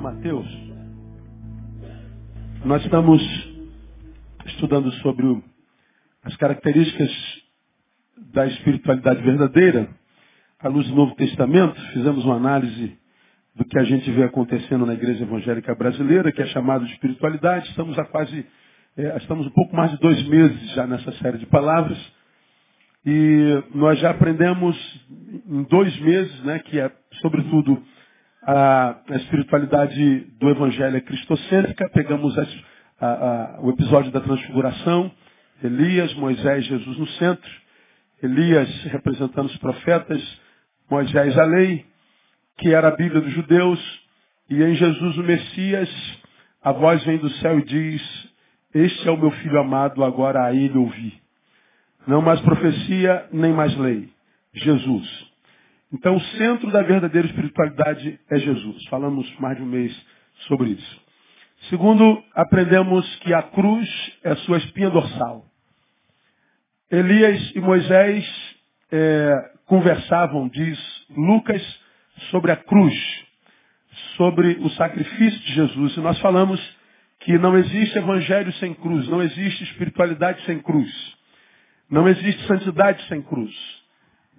Mateus. Nós estamos estudando sobre as características da espiritualidade verdadeira à luz do Novo Testamento. Fizemos uma análise do que a gente vê acontecendo na igreja evangélica brasileira, que é chamado de espiritualidade. Estamos há quase, é, estamos um pouco mais de dois meses já nessa série de palavras. E nós já aprendemos em dois meses, né, que é, sobretudo, a, a espiritualidade do Evangelho é cristocêntrica. Pegamos as, a, a, o episódio da transfiguração, Elias, Moisés, Jesus no centro. Elias representando os profetas, Moisés a lei, que era a Bíblia dos judeus, e em Jesus o Messias, a voz vem do céu e diz, este é o meu filho amado, agora a ele ouvi. Não mais profecia, nem mais lei. Jesus. Então o centro da verdadeira espiritualidade é Jesus. Falamos mais de um mês sobre isso. Segundo, aprendemos que a cruz é sua espinha dorsal. Elias e Moisés é, conversavam, diz Lucas, sobre a cruz, sobre o sacrifício de Jesus. E nós falamos que não existe evangelho sem cruz, não existe espiritualidade sem cruz, não existe santidade sem cruz.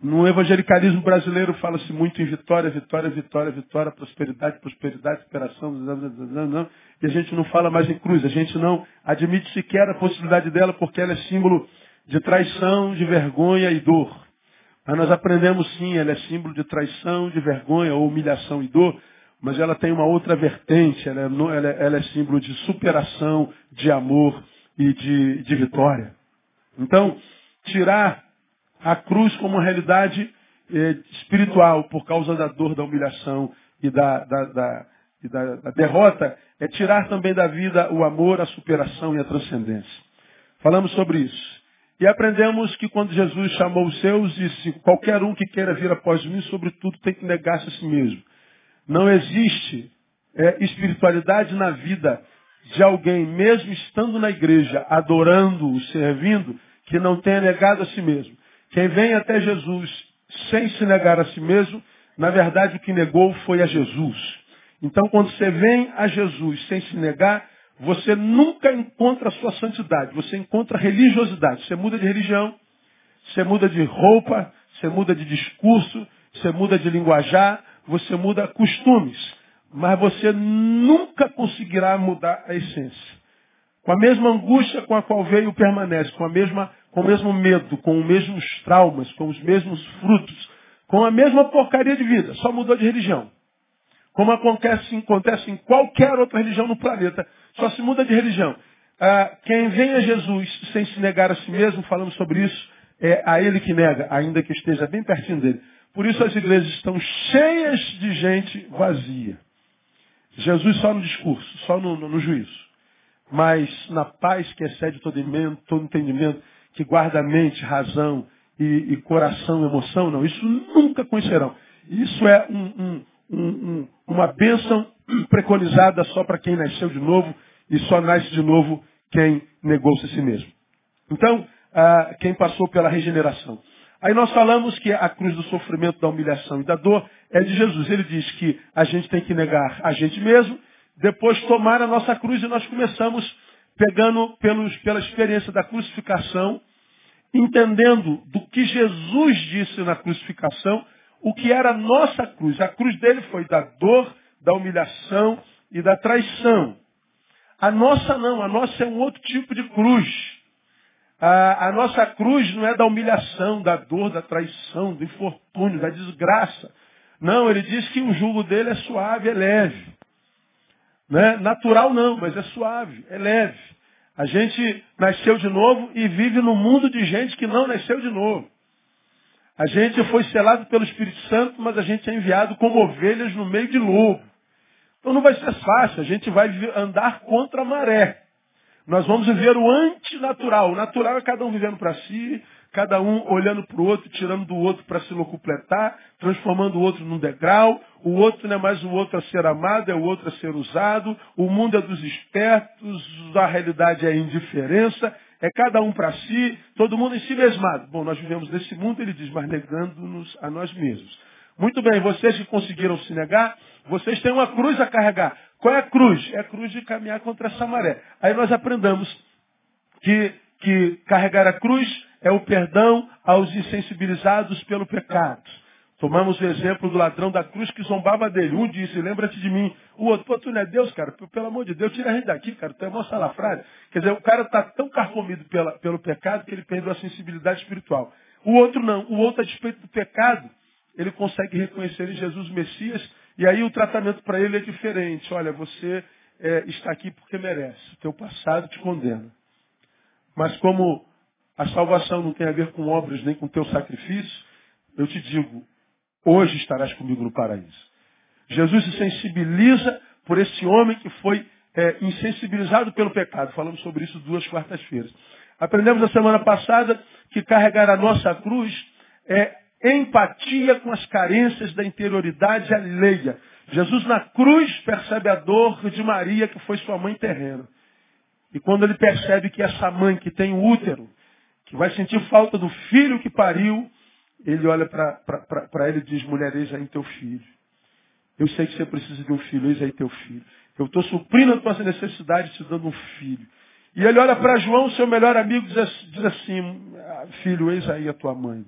No evangelicalismo brasileiro fala-se muito em vitória, vitória, vitória, vitória, prosperidade, prosperidade, superação, e a gente não fala mais em cruz, a gente não admite sequer a possibilidade dela porque ela é símbolo de traição, de vergonha e dor. Mas nós aprendemos sim, ela é símbolo de traição, de vergonha ou humilhação e dor, mas ela tem uma outra vertente, ela é, ela é, ela é símbolo de superação, de amor e de, de vitória. Então, tirar a cruz como uma realidade eh, espiritual por causa da dor, da humilhação e da, da, da, e da, da derrota é tirar também da vida o amor, a superação e a transcendência. Falamos sobre isso. E aprendemos que quando Jesus chamou os seus, disse, qualquer um que queira vir após mim, sobretudo tem que negar-se a si mesmo. Não existe é, espiritualidade na vida de alguém, mesmo estando na igreja, adorando-o, servindo, que não tenha negado a si mesmo. Quem vem até Jesus sem se negar a si mesmo, na verdade o que negou foi a Jesus. Então quando você vem a Jesus sem se negar, você nunca encontra a sua santidade, você encontra religiosidade. Você muda de religião, você muda de roupa, você muda de discurso, você muda de linguajar, você muda costumes. Mas você nunca conseguirá mudar a essência. Com a mesma angústia com a qual veio, permanece. Com, a mesma, com o mesmo medo, com os mesmos traumas, com os mesmos frutos. Com a mesma porcaria de vida. Só mudou de religião. Como acontece, acontece em qualquer outra religião no planeta. Só se muda de religião. Ah, quem vem a Jesus sem se negar a si mesmo, falando sobre isso, é a ele que nega, ainda que esteja bem pertinho dele. Por isso as igrejas estão cheias de gente vazia. Jesus só no discurso, só no, no, no juízo. Mas na paz que excede todo, todo entendimento, que guarda mente, razão e, e coração, emoção, não. Isso nunca conhecerão. Isso é um, um, um, uma bênção preconizada só para quem nasceu de novo e só nasce de novo quem negou-se a si mesmo. Então, ah, quem passou pela regeneração. Aí nós falamos que a cruz do sofrimento, da humilhação e da dor é de Jesus. Ele diz que a gente tem que negar a gente mesmo, depois tomar a nossa cruz e nós começamos pegando pelos, pela experiência da crucificação, entendendo do que Jesus disse na crucificação, o que era a nossa cruz. A cruz dele foi da dor, da humilhação e da traição. A nossa não, a nossa é um outro tipo de cruz. A, a, nossa cruz não é da humilhação, da dor, da traição, do infortúnio, da desgraça. Não, ele diz que o jugo dele é suave, é leve. Né? Natural não, mas é suave, é leve. A gente nasceu de novo e vive num mundo de gente que não nasceu de novo. A gente foi selado pelo Espírito Santo, mas a gente é enviado como ovelhas no meio de lobo. Então não vai ser fácil, a gente vai andar contra a maré. Nós vamos viver o antinatural. O natural é cada um vivendo para si, cada um olhando para o outro, tirando do outro para se locupletar, transformando o outro num degrau. O outro não é mais o outro a ser amado, é o outro a ser usado. O mundo é dos espertos, a realidade é a indiferença. É cada um para si, todo mundo em si mesmado. Bom, nós vivemos nesse mundo, ele diz, mas negando-nos a nós mesmos. Muito bem, vocês que conseguiram se negar, vocês têm uma cruz a carregar. Qual é a cruz? É a cruz de caminhar contra essa maré. Aí nós aprendamos que, que carregar a cruz é o perdão aos insensibilizados pelo pecado. Tomamos o exemplo do ladrão da cruz que zombava dele. Um disse, lembra-te de mim. O outro, pô, tu não é Deus, cara. Pelo amor de Deus, tira a gente daqui, cara. Tu é mó salafrário. Quer dizer, o cara está tão carcomido pela, pelo pecado que ele perdeu a sensibilidade espiritual. O outro não. O outro, a despeito do pecado, ele consegue reconhecer em Jesus o Messias. E aí o tratamento para ele é diferente. Olha, você é, está aqui porque merece. O teu passado te condena. Mas como a salvação não tem a ver com obras nem com teu sacrifício, eu te digo, hoje estarás comigo no paraíso. Jesus se sensibiliza por esse homem que foi é, insensibilizado pelo pecado. Falamos sobre isso duas quartas-feiras. Aprendemos na semana passada que carregar a nossa cruz é empatia com as carências da interioridade alheia. Jesus na cruz percebe a dor de Maria, que foi sua mãe terrena. E quando ele percebe que essa mãe que tem o útero, que vai sentir falta do filho que pariu, ele olha para ele e diz, mulher, eis aí teu filho. Eu sei que você precisa de um filho, eis aí teu filho. Eu estou suprindo a tua necessidade te dando um filho. E ele olha para João, seu melhor amigo, diz, assim, filho, eis aí a tua mãe.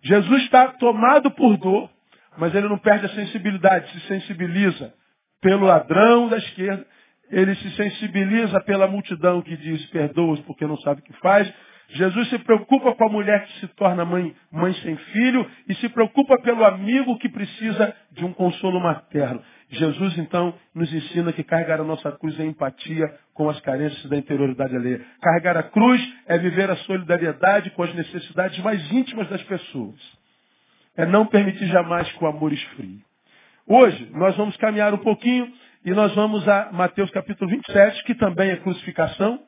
Jesus está tomado por dor, mas ele não perde a sensibilidade, se sensibiliza pelo ladrão da esquerda, ele se sensibiliza pela multidão que diz perdoa-os porque não sabe o que faz, Jesus se preocupa com a mulher que se torna mãe, mãe sem filho e se preocupa pelo amigo que precisa de um consolo materno. Jesus, então, nos ensina que carregar a nossa cruz é empatia com as carências da interioridade alheia. Carregar a cruz é viver a solidariedade com as necessidades mais íntimas das pessoas. É não permitir jamais que o amor esfrie. Hoje, nós vamos caminhar um pouquinho e nós vamos a Mateus capítulo 27, que também é crucificação.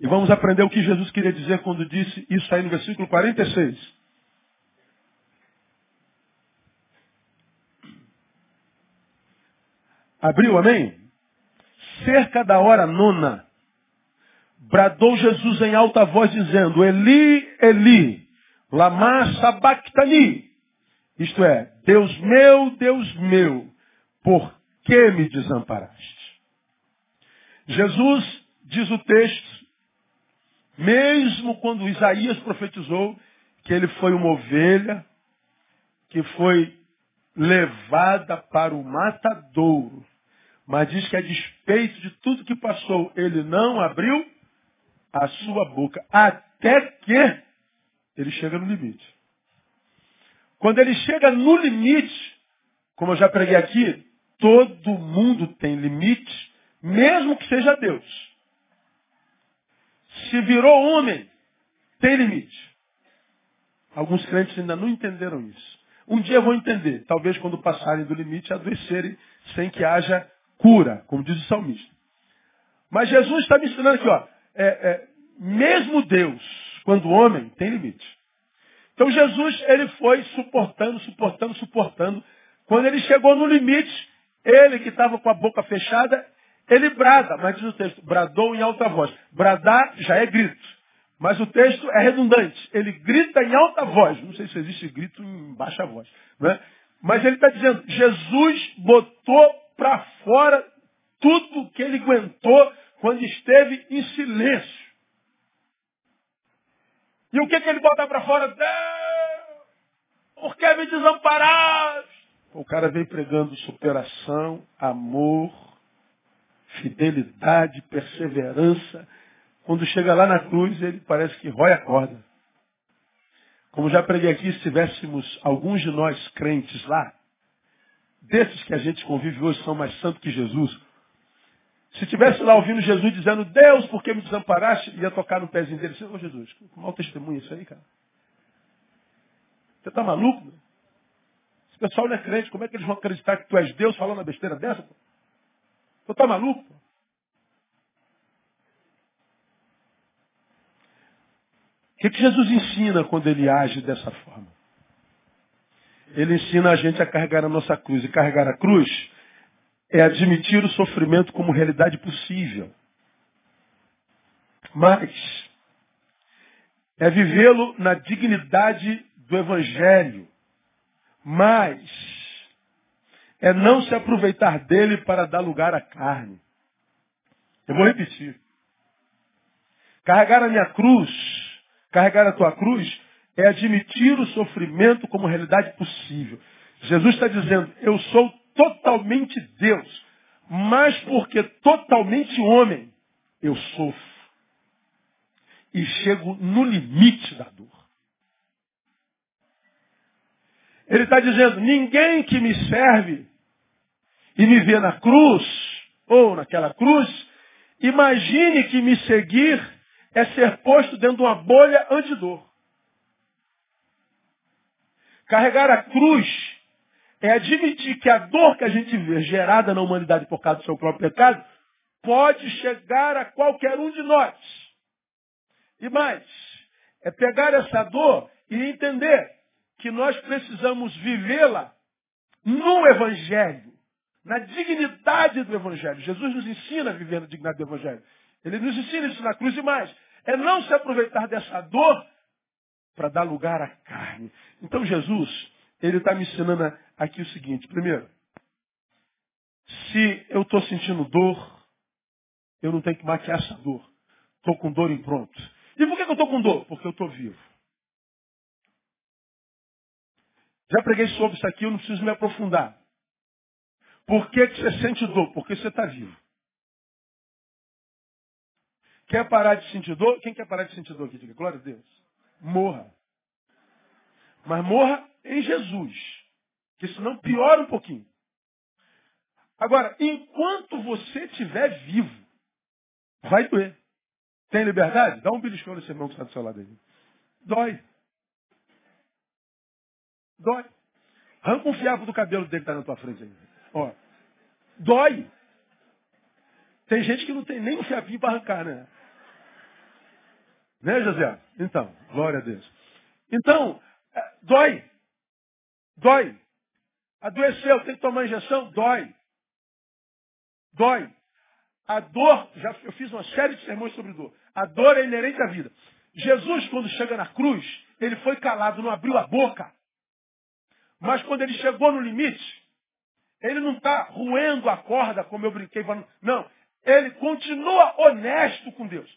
E vamos aprender o que Jesus queria dizer quando disse isso aí no versículo 46. Abriu, amém? Cerca da hora nona, bradou Jesus em alta voz dizendo, Eli, Eli, lama sabachthani. Isto é, Deus meu, Deus meu, por que me desamparaste? Jesus, diz o texto, mesmo quando Isaías profetizou que ele foi uma ovelha que foi levada para o matadouro. Mas diz que a despeito de tudo que passou, ele não abriu a sua boca. Até que ele chega no limite. Quando ele chega no limite, como eu já preguei aqui, todo mundo tem limite, mesmo que seja Deus. Se virou homem, tem limite. Alguns crentes ainda não entenderam isso. Um dia vão entender, talvez quando passarem do limite, adoecerem sem que haja cura, como diz o salmista. Mas Jesus está me ensinando aqui, ó, é, é, mesmo Deus, quando homem, tem limite. Então Jesus, ele foi suportando, suportando, suportando. Quando ele chegou no limite, ele que estava com a boca fechada, ele brada, mas diz o texto, bradou em alta voz. Bradar já é grito. Mas o texto é redundante. Ele grita em alta voz. Não sei se existe grito em baixa voz. Né? Mas ele está dizendo, Jesus botou para fora tudo que ele aguentou quando esteve em silêncio. E o que, que ele bota para fora? Deus, por que me desamparaste? O cara vem pregando superação, amor, fidelidade, perseverança. Quando chega lá na cruz, ele parece que rói a corda. Como já preguei aqui, se tivéssemos alguns de nós crentes lá, desses que a gente convive hoje são mais santos que Jesus, se tivesse lá ouvindo Jesus dizendo, Deus, por que me desamparaste? Ia tocar no pezinho dele. Ô Jesus, que mau testemunho isso aí, cara. Você está maluco? Meu? Esse pessoal não é crente. Como é que eles vão acreditar que tu és Deus falando uma besteira dessa? Pô? Você está maluco? O que, que Jesus ensina quando ele age dessa forma? Ele ensina a gente a carregar a nossa cruz. E carregar a cruz é admitir o sofrimento como realidade possível. Mas é vivê-lo na dignidade do Evangelho, mas é não se aproveitar dele para dar lugar à carne. Eu vou repetir. Carregar a minha cruz, carregar a tua cruz, é admitir o sofrimento como realidade possível. Jesus está dizendo, eu sou totalmente Deus, mas porque totalmente homem, eu sofro. E chego no limite da dor. Ele está dizendo, ninguém que me serve e me vê na cruz, ou naquela cruz, imagine que me seguir é ser posto dentro de uma bolha antidor. Carregar a cruz é admitir que a dor que a gente vê gerada na humanidade por causa do seu próprio pecado pode chegar a qualquer um de nós. E mais, é pegar essa dor e entender que nós precisamos vivê-la no Evangelho, na dignidade do Evangelho. Jesus nos ensina a viver na dignidade do Evangelho. Ele nos ensina isso na cruz e mais. É não se aproveitar dessa dor para dar lugar à carne. Então Jesus, ele está me ensinando aqui o seguinte. Primeiro, se eu estou sentindo dor, eu não tenho que maquiar essa dor. Estou com dor em pronto. E por que eu estou com dor? Porque eu estou vivo. Já preguei sobre isso aqui, eu não preciso me aprofundar. Por que, que você sente dor? Porque você está vivo. Quer parar de sentir dor? Quem quer parar de sentir dor aqui? Diga, glória a Deus. Morra. Mas morra em Jesus. Que senão piora um pouquinho. Agora, enquanto você estiver vivo, vai doer. Tem liberdade? Dá um beliscão nesse irmão que está do seu lado aí. Dói. Dói. Arranca um fiapo do cabelo dele que está na tua frente aí. Ó. Dói. Tem gente que não tem nem um fiapinho para arrancar, né? Né, José? Então, glória a Deus. Então, é, dói. Dói. Adoeceu, tem que tomar injeção? Dói. Dói. A dor, já eu fiz uma série de sermões sobre dor. A dor é inerente à vida. Jesus, quando chega na cruz, ele foi calado, não abriu a boca. Mas quando ele chegou no limite, ele não está roendo a corda, como eu brinquei. Não, ele continua honesto com Deus.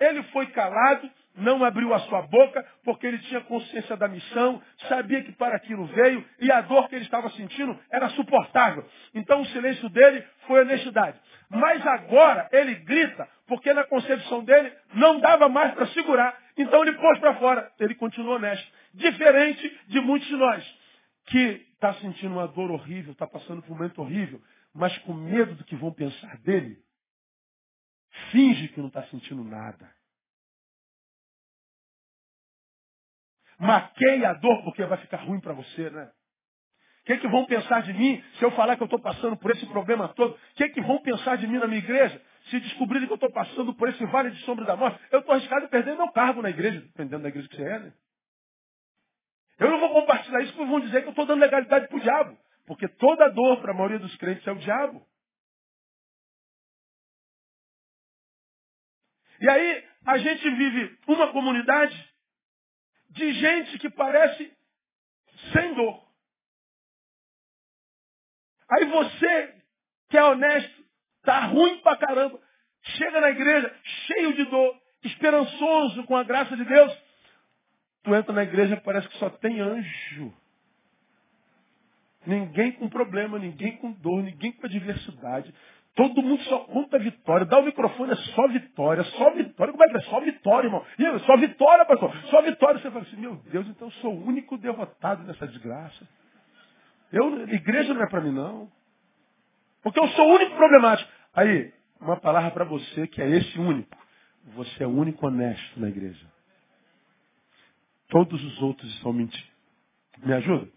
Ele foi calado, não abriu a sua boca, porque ele tinha consciência da missão, sabia que para aquilo veio, e a dor que ele estava sentindo era suportável. Então o silêncio dele foi honestidade. Mas agora ele grita, porque na concepção dele não dava mais para segurar. Então ele pôs para fora. Ele continua honesto. Diferente de muitos de nós, que está sentindo uma dor horrível, está passando por um momento horrível, mas com medo do que vão pensar dele, finge que não está sentindo nada. Maqueia a dor porque vai ficar ruim para você, né? O que, é que vão pensar de mim se eu falar que eu estou passando por esse problema todo? O que, é que vão pensar de mim na minha igreja se descobrirem que eu estou passando por esse vale de sombra da morte? Eu estou arriscado a perder meu cargo na igreja, dependendo da igreja que você é, né? Eu não vou compartilhar isso porque vão dizer que eu estou dando legalidade para o diabo. Porque toda dor para a maioria dos crentes é o diabo. E aí a gente vive uma comunidade de gente que parece sem dor. Aí você, que é honesto, tá ruim pra caramba, chega na igreja cheio de dor, esperançoso com a graça de Deus. Tu entra na igreja parece que só tem anjo. Ninguém com problema, ninguém com dor, ninguém com adversidade. Todo mundo só conta vitória. Dá o microfone, é só vitória, só vitória. Como é que é? Só vitória, irmão. E só vitória, pastor. Só vitória. Você fala assim, meu Deus, então eu sou o único derrotado nessa desgraça. Eu, igreja não é para mim, não. Porque eu sou o único problemático. Aí, uma palavra para você que é esse único. Você é o único honesto na igreja. Todos os outros são mentiras. Me ajuda?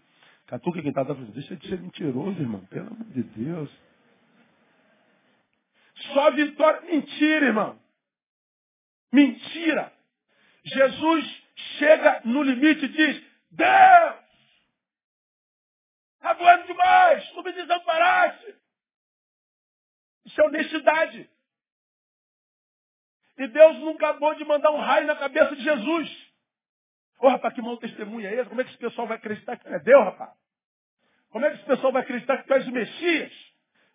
Catuca quem está dando, deixa de ser mentiroso, irmão. Pelo amor de Deus. Só vitória. Mentira, irmão. Mentira. Jesus chega no limite e diz, Deus, está doendo demais, tu me desamparaste. Isso é honestidade. E Deus nunca acabou de mandar um raio na cabeça de Jesus. Ô, rapaz, que mau testemunho é esse? Como é que esse pessoal vai acreditar que tu é Deus, rapaz? Como é que esse pessoal vai acreditar que tu és o Messias?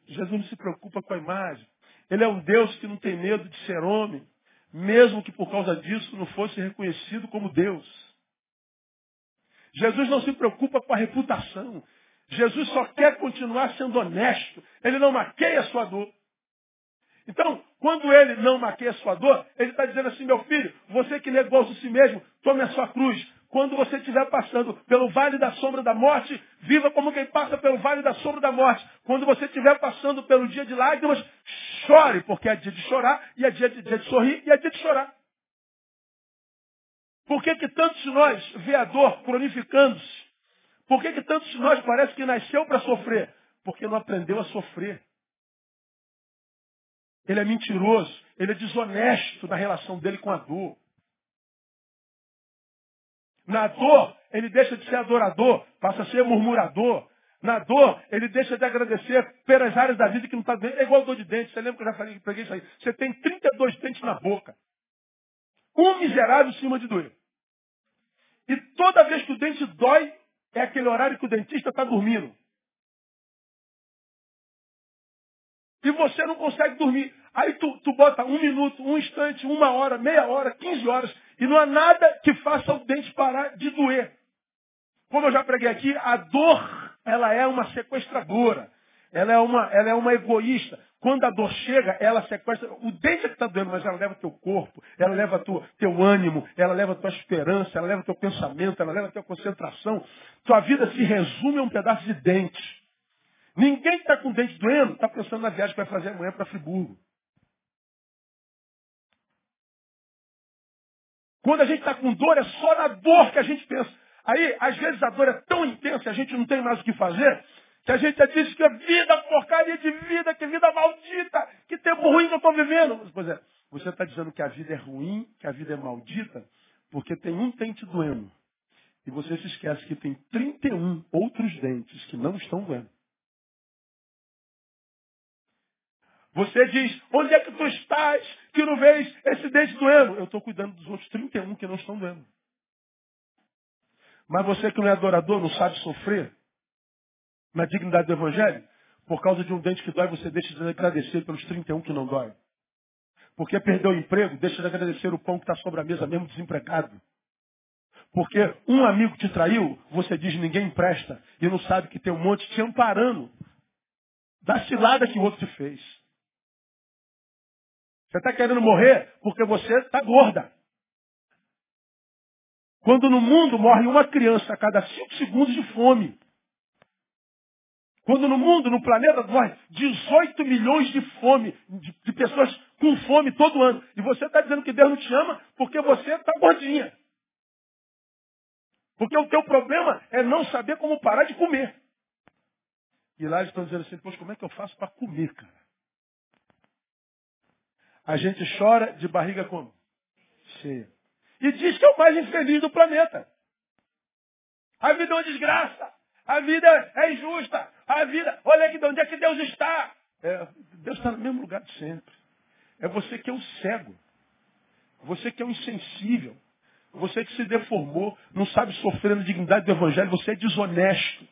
Jesus não se preocupa com a imagem. Ele é um Deus que não tem medo de ser homem, mesmo que por causa disso não fosse reconhecido como Deus. Jesus não se preocupa com a reputação. Jesus só quer continuar sendo honesto. Ele não maqueia a sua dor. Então, quando ele não maqueia sua dor, ele está dizendo assim, meu filho, você que negou a si mesmo, tome a sua cruz. Quando você estiver passando pelo vale da sombra da morte, viva como quem passa pelo vale da sombra da morte. Quando você estiver passando pelo dia de lágrimas, chore, porque é dia de chorar, e é dia de, dia de sorrir, e é dia de chorar. Por que, que tantos de nós vê a dor cronificando-se? Por que, que tantos de nós parece que nasceu para sofrer? Porque não aprendeu a sofrer. Ele é mentiroso, ele é desonesto na relação dele com a dor. Na dor, ele deixa de ser adorador, passa a ser murmurador. Na dor, ele deixa de agradecer pelas áreas da vida que não está bem. É igual dor de dente. Você lembra que eu já falei, peguei isso aí? Você tem 32 dentes na boca. Um miserável em cima de doer. E toda vez que o dente dói, é aquele horário que o dentista está dormindo. E você não consegue dormir. Aí tu, tu bota um minuto, um instante, uma hora, meia hora, quinze horas, e não há nada que faça o dente parar de doer. Como eu já preguei aqui, a dor, ela é uma sequestradora. Ela é uma, ela é uma egoísta. Quando a dor chega, ela sequestra. O dente é que está doendo, mas ela leva teu corpo, ela leva tua, teu ânimo, ela leva tua esperança, ela leva teu pensamento, ela leva tua concentração. Tua vida se resume a um pedaço de dente. Ninguém que está com o dente doendo está pensando na viagem que vai fazer amanhã para Friburgo. Quando a gente está com dor, é só na dor que a gente pensa. Aí, às vezes, a dor é tão intensa, a gente não tem mais o que fazer, que a gente diz que a vida, porcaria de vida, que vida maldita, que tempo ruim que eu estou vivendo. Pois é, você está dizendo que a vida é ruim, que a vida é maldita, porque tem um dente doendo. E você se esquece que tem 31 outros dentes que não estão doendo. Você diz, onde é que tu estás que não vês esse dente doendo? Eu estou cuidando dos outros 31 que não estão doendo. Mas você que não é adorador, não sabe sofrer, na dignidade do Evangelho? Por causa de um dente que dói, você deixa de agradecer pelos 31 que não dói. Porque perdeu o emprego, deixa de agradecer o pão que está sobre a mesa, mesmo desempregado. Porque um amigo te traiu, você diz ninguém empresta, e não sabe que tem um monte te amparando da cilada que o outro te fez. Você está querendo morrer porque você está gorda. Quando no mundo morre uma criança a cada cinco segundos de fome. Quando no mundo, no planeta, morre 18 milhões de fome, de, de pessoas com fome todo ano. E você está dizendo que Deus não te ama porque você está gordinha. Porque o teu problema é não saber como parar de comer. E lá eles estão dizendo assim, poxa, como é que eu faço para comer, cara? A gente chora de barriga como? Cheia. E diz que é o mais infeliz do planeta. A vida é uma desgraça. A vida é injusta. A vida, olha aqui de onde é que Deus está. É, Deus está no mesmo lugar de sempre. É você que é o cego. Você que é o insensível. Você que se deformou, não sabe sofrer na dignidade do Evangelho, você é desonesto.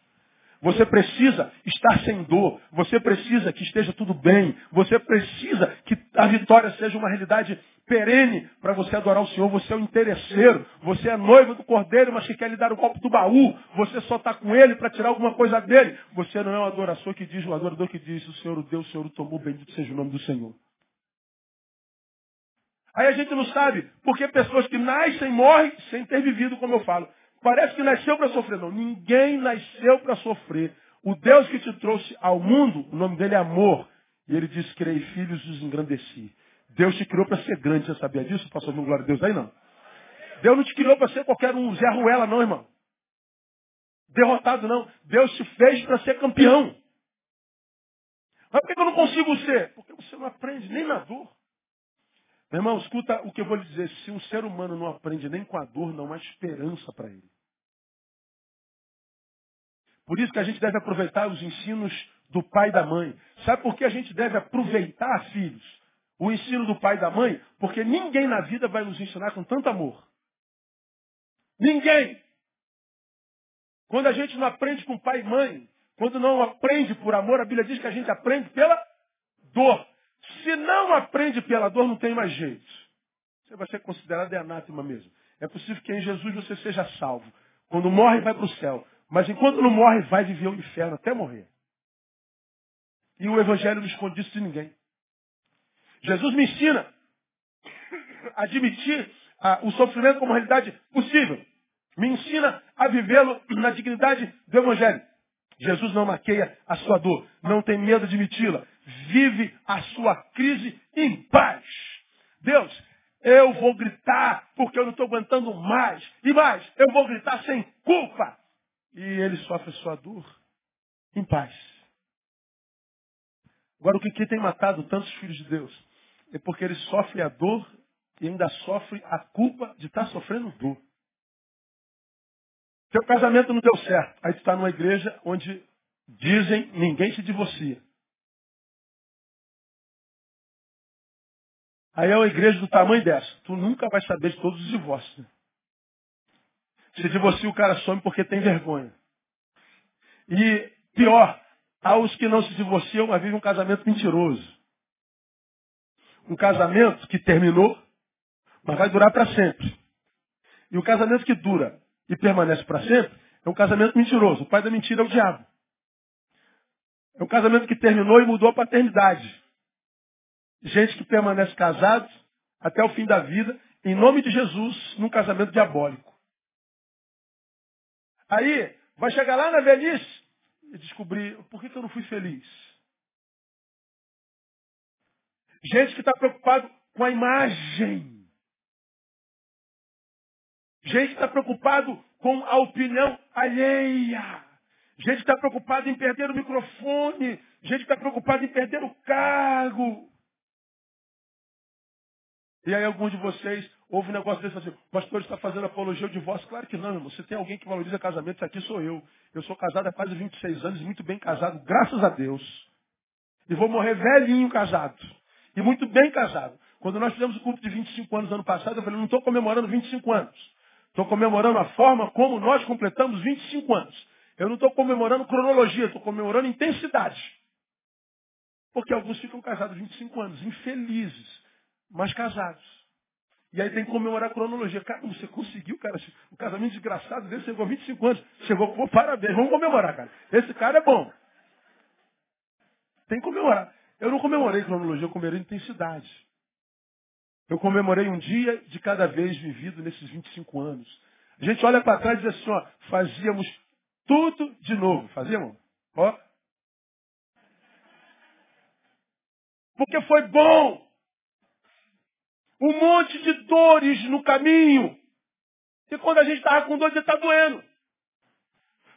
Você precisa estar sem dor. Você precisa que esteja tudo bem. Você precisa que a vitória seja uma realidade perene para você adorar o Senhor. Você é o interesseiro. Você é noivo do cordeiro, mas que quer lhe dar o copo do baú. Você só está com ele para tirar alguma coisa dele. Você não é um adorador que diz, o adorador que diz, o Senhor o Deus, o Senhor o tomou, bendito seja o nome do Senhor. Aí a gente não sabe, porque pessoas que nascem morrem sem ter vivido, como eu falo. Parece que nasceu para sofrer. Não, ninguém nasceu para sofrer. O Deus que te trouxe ao mundo, o nome dele é amor. E ele diz, criei filhos e os engrandeci. Deus te criou para ser grande. Você sabia disso? Passou no glória a Deus aí não. Deus não te criou para ser qualquer um Zé Ruela, não, irmão. Derrotado, não. Deus te fez para ser campeão. Mas por que eu não consigo ser? Porque você não aprende nem na dor. Meu irmão, escuta o que eu vou lhe dizer. Se um ser humano não aprende nem com a dor, não há esperança para ele. Por isso que a gente deve aproveitar os ensinos do pai e da mãe. Sabe por que a gente deve aproveitar, filhos, o ensino do pai e da mãe? Porque ninguém na vida vai nos ensinar com tanto amor. Ninguém. Quando a gente não aprende com pai e mãe, quando não aprende por amor, a Bíblia diz que a gente aprende pela dor. Se não aprende pela dor, não tem mais jeito. Você vai ser considerado de anátema mesmo. É possível que em Jesus você seja salvo. Quando morre, vai para o céu. Mas enquanto não morre, vai viver o inferno até morrer. E o Evangelho não esconde isso de ninguém. Jesus me ensina a admitir ah, o sofrimento como realidade possível. Me ensina a vivê-lo na dignidade do Evangelho. Jesus não maqueia a sua dor, não tem medo de admiti-la. Vive a sua crise em paz. Deus, eu vou gritar porque eu não estou aguentando mais. E mais, eu vou gritar sem culpa. E ele sofre a sua dor em paz. Agora, o que, tem matado tantos filhos de Deus? É porque ele sofre a dor e ainda sofre a culpa de estar sofrendo dor. Teu casamento não deu certo. Aí tu está numa igreja onde dizem ninguém se divorcia. Aí é uma igreja do tamanho dessa. Tu nunca vai saber de todos os divórcios. Se divorcia, o cara some porque tem vergonha. E pior, há os que não se divorciam, mas vivem um casamento mentiroso. Um casamento que terminou, mas vai durar para sempre. E o casamento que dura e permanece para sempre é um casamento mentiroso. O pai da mentira é o diabo. É um casamento que terminou e mudou a paternidade. Gente que permanece casado até o fim da vida, em nome de Jesus, num casamento diabólico. Aí, vai chegar lá na velhice e descobrir por que, que eu não fui feliz. Gente que está preocupado com a imagem. Gente que está preocupado com a opinião alheia. Gente que está preocupado em perder o microfone. Gente que está preocupado em perder o cargo. E aí alguns de vocês ouvem um negócio desse assim, o pastor está fazendo apologia ao divórcio. Claro que não, irmão. Você tem alguém que valoriza casamento, aqui sou eu. Eu sou casado há quase 26 anos, muito bem casado, graças a Deus. E vou morrer velhinho casado. E muito bem casado. Quando nós fizemos o culto de 25 anos ano passado, eu falei, não estou comemorando 25 anos. Estou comemorando a forma como nós completamos 25 anos. Eu não estou comemorando cronologia, estou comemorando intensidade. Porque alguns ficam casados 25 anos, infelizes mas casados. E aí tem que comemorar a cronologia. Cara, você conseguiu, cara. O casamento desgraçado dele chegou a 25 anos. Chegou, pô, parabéns. Vamos comemorar, cara. Esse cara é bom. Tem que comemorar. Eu não comemorei cronologia, eu comemorei intensidade. Eu comemorei um dia de cada vez vivido nesses 25 anos. A gente olha para trás e diz assim, ó, fazíamos tudo de novo. Fazíamos? Ó. Porque foi bom um monte de dores no caminho. E quando a gente estava com dor, você está doendo.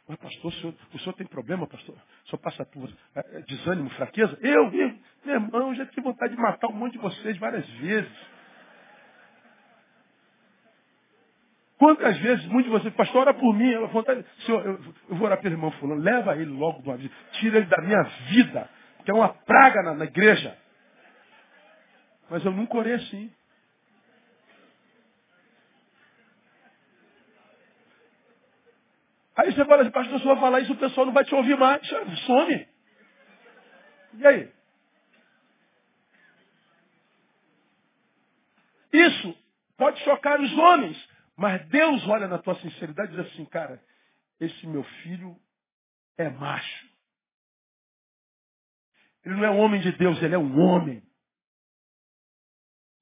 Mas, pastor, o senhor, o senhor, tem problema, pastor? Senhor passa por é, desânimo, fraqueza? Eu, meu, irmão, já tive vontade de matar um monte de vocês várias vezes. Quantas vezes, muitos de vocês, pastor, ora por mim, ela vontade, senhor, eu, eu, vou orar pelo irmão fulano, leva ele logo de uma tira ele da minha vida, que é uma praga na, na igreja. Mas eu nunca orei assim. Aí você fala assim, pastor, se eu falar isso, o pessoal não vai te ouvir mais. Some. E aí? Isso pode chocar os homens, mas Deus olha na tua sinceridade e diz assim, cara, esse meu filho é macho. Ele não é um homem de Deus, ele é um homem.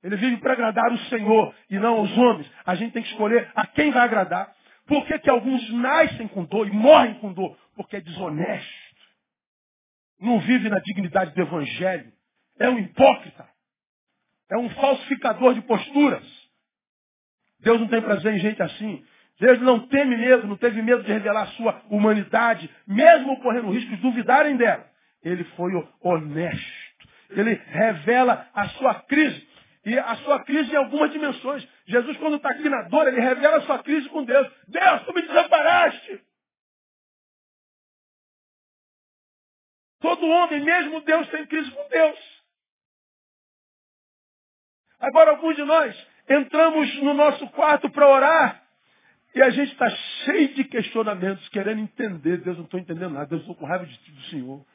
Ele vive para agradar o Senhor e não aos homens. A gente tem que escolher a quem vai agradar. Por que, que alguns nascem com dor e morrem com dor? Porque é desonesto. Não vive na dignidade do Evangelho. É um hipócrita. É um falsificador de posturas. Deus não tem prazer em gente assim. Deus não teme medo, não teve medo de revelar a sua humanidade, mesmo correndo o risco de duvidarem dela. Ele foi honesto. Ele revela a sua crise. E a sua crise em algumas dimensões. Jesus, quando está aqui na dor, ele revela a sua crise com Deus. Deus, tu me desamparaste. Todo homem, mesmo Deus, tem crise com Deus. Agora, alguns de nós entramos no nosso quarto para orar E a gente está cheio de questionamentos, querendo entender. Deus, não estou entendendo nada. Deus, estou com raiva de, do Senhor.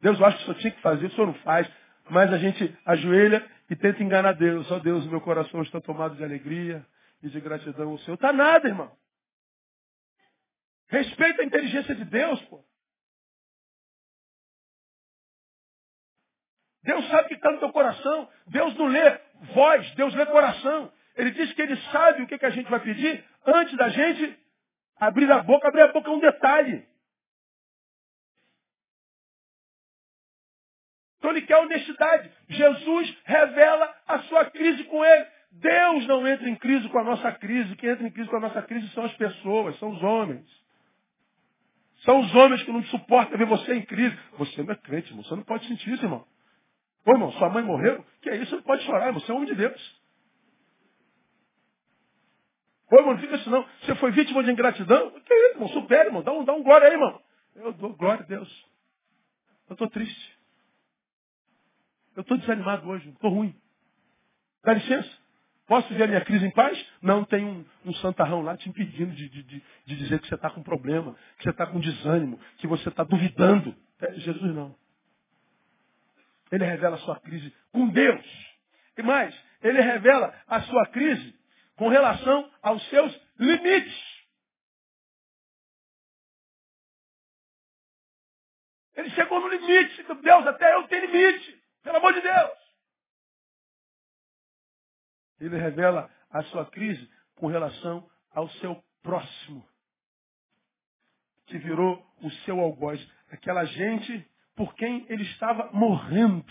Deus, eu acho que o Senhor tinha que fazer, o Senhor não faz. Mas a gente ajoelha e tenta enganar Deus. Ó oh, Deus, meu coração está tomado de alegria e de gratidão ao Senhor. Está nada, irmão. Respeita a inteligência de Deus, pô. Deus sabe o que está no teu coração. Deus não lê voz, Deus lê coração. Ele diz que ele sabe o que, que a gente vai pedir antes da gente abrir a boca. Abrir a boca é um detalhe. Então ele quer honestidade. Jesus revela a sua crise com ele. Deus não entra em crise com a nossa crise. Quem entra em crise com a nossa crise são as pessoas, são os homens. São os homens que não suportam ver você em crise. Você não é crente, irmão. Você não pode sentir isso, irmão. Ô, irmão, sua mãe morreu? Que é isso? Você não pode chorar, irmão. Você é homem de Deus. Ô, irmão, não fica assim não. Você foi vítima de ingratidão? Que é isso, irmão? Supera, irmão. Dá um, dá um glória aí, irmão. Eu dou glória a Deus. Eu estou triste. Eu estou desanimado hoje, estou ruim. Dá licença? Posso ver a minha crise em paz? Não, tem um, um santarrão lá te impedindo de, de, de, de dizer que você está com problema, que você está com desânimo, que você está duvidando. É, Jesus não. Ele revela a sua crise com Deus. E mais, ele revela a sua crise com relação aos seus limites. Ele chegou no limite. Deus, até eu tenho limite. Pelo amor de Deus. Ele revela a sua crise com relação ao seu próximo, que virou o seu algoz. Aquela gente por quem ele estava morrendo,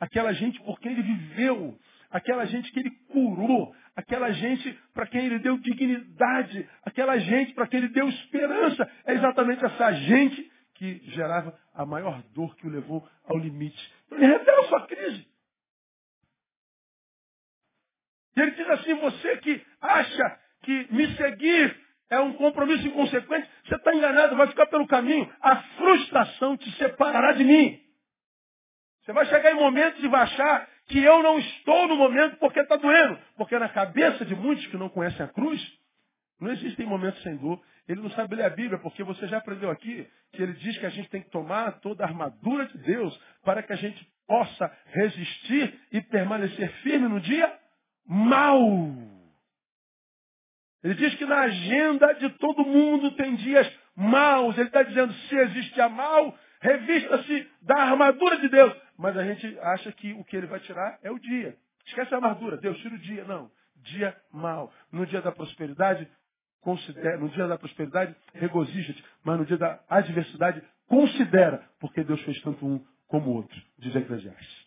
aquela gente por quem ele viveu, aquela gente que ele curou, aquela gente para quem ele deu dignidade, aquela gente para quem ele deu esperança. É exatamente essa gente que gerava a maior dor que o levou ao limite. Ele revela a sua crise. E ele diz assim, você que acha que me seguir é um compromisso inconsequente, você está enganado, vai ficar pelo caminho. A frustração te separará de mim. Você vai chegar em momentos e vai achar que eu não estou no momento porque está doendo. Porque na cabeça de muitos que não conhecem a cruz, não existem momentos sem dor. Ele não sabe ler a Bíblia, porque você já aprendeu aqui que ele diz que a gente tem que tomar toda a armadura de Deus para que a gente possa resistir e permanecer firme no dia mal. Ele diz que na agenda de todo mundo tem dias maus. Ele está dizendo, se existe a mal, revista-se da armadura de Deus. Mas a gente acha que o que ele vai tirar é o dia. Esquece a armadura. Deus tira o dia. Não. Dia mal. No dia da prosperidade, considera, no dia da prosperidade, regozija-te, mas no dia da adversidade, considera, porque Deus fez tanto um como o outro, diz Eclesiastes.